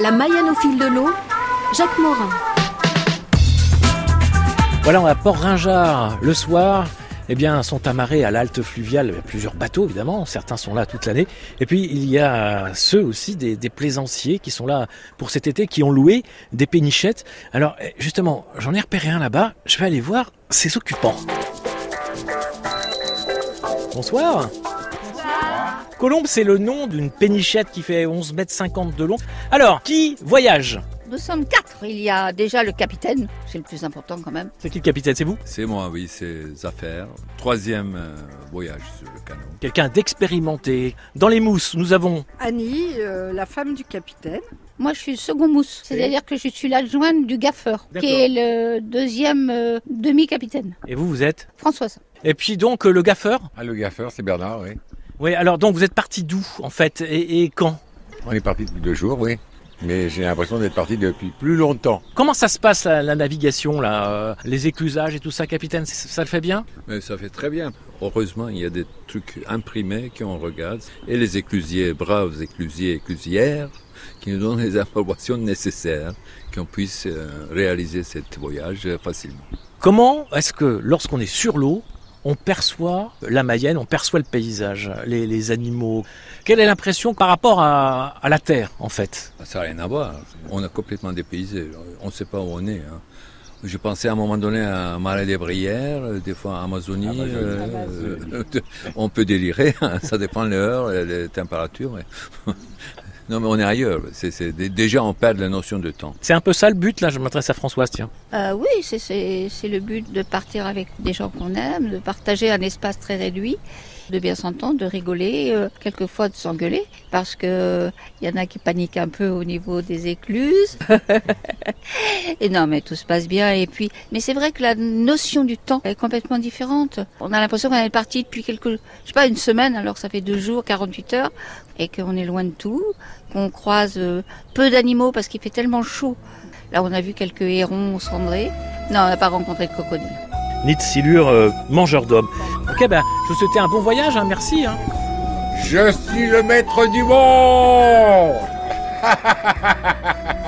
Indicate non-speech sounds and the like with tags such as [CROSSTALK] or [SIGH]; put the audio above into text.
La Mayenne au fil de l'eau, Jacques Morin. Voilà, on à Port-Ringard le soir. Eh bien, sont amarrés à l'halte fluviale. Il y a plusieurs bateaux, évidemment. Certains sont là toute l'année. Et puis, il y a ceux aussi, des, des plaisanciers qui sont là pour cet été, qui ont loué des pénichettes. Alors, eh, justement, j'en ai repéré un là-bas. Je vais aller voir ses occupants. Bonsoir. Colombe, c'est le nom d'une pénichette qui fait 11 mètres 50 de long. Alors, qui voyage? Nous sommes quatre. Il y a déjà le capitaine, c'est le plus important quand même. C'est qui le capitaine? C'est vous? C'est moi, oui, c'est Affaires. Troisième euh, voyage sur le canot. Quelqu'un d'expérimenté. Dans les mousses, nous avons Annie, euh, la femme du capitaine. Moi, je suis le second mousse, c'est-à-dire que je suis l'adjointe du gaffeur, qui est le deuxième euh, demi-capitaine, Et vous, vous êtes? Françoise. Et puis donc euh, le gaffeur? Ah, le gaffeur, c'est Bernard, oui. Oui, alors donc vous êtes parti d'où en fait et, et quand? On est parti depuis deux jours, oui. Mais j'ai l'impression d'être parti depuis plus longtemps. Comment ça se passe la, la navigation là euh, Les éclusages et tout ça, capitaine, ça le fait bien? Mais ça fait très bien. Heureusement, il y a des trucs imprimés qu'on regarde. Et les éclusiers, braves éclusiers et éclusières, qui nous donnent les [LAUGHS] informations nécessaires qu'on puisse euh, réaliser ce voyage euh, facilement. Comment est-ce que lorsqu'on est sur l'eau, on perçoit la Mayenne, on perçoit le paysage, les, les animaux Quelle est l'impression par rapport à, à la Terre en fait? Ça n'a rien à voir. On est complètement dépaysé. On ne sait pas où on est. hein. Je pensais à un moment donné à Marais des Brières, des fois à Amazonie. Amazonie. euh, [LAUGHS] on peut délirer, hein, ça dépend de l'heure, et les températures. mais- [LAUGHS] non, mais on est ailleurs. C'est, c'est- déjà, on perd la notion de temps. C'est un peu ça le but là, je m'adresse à Françoise, tiens. Euh, oui, c'est- le but de partir avec des gens qu'on aime, de partager un espace très réduit, de bien s'entendre, de rigoler, euh, quelquefois de s'engueuler, parce que il y en a qui paniquent un peu au niveau des écluses. [LAUGHS] et non, mais tout se passe bien. Et puis, mais c'est vrai que la notion du temps est complètement différente. On a l'impression qu'on est parti depuis quelques, je sais pas, une semaine, alors que ça fait deux jours, 48 heures, et qu'on est loin de tout, qu'on croise euh, peu d'animaux parce qu'il fait tellement chaud. Là, on a vu quelques hérons cendrés. Non, on n'a pas rencontré de crocodile. Nid de silure, euh, mangeur d'hommes. Ok, ben, je vous souhaite un bon voyage, hein, merci. Hein. Je suis le maître du monde [LAUGHS]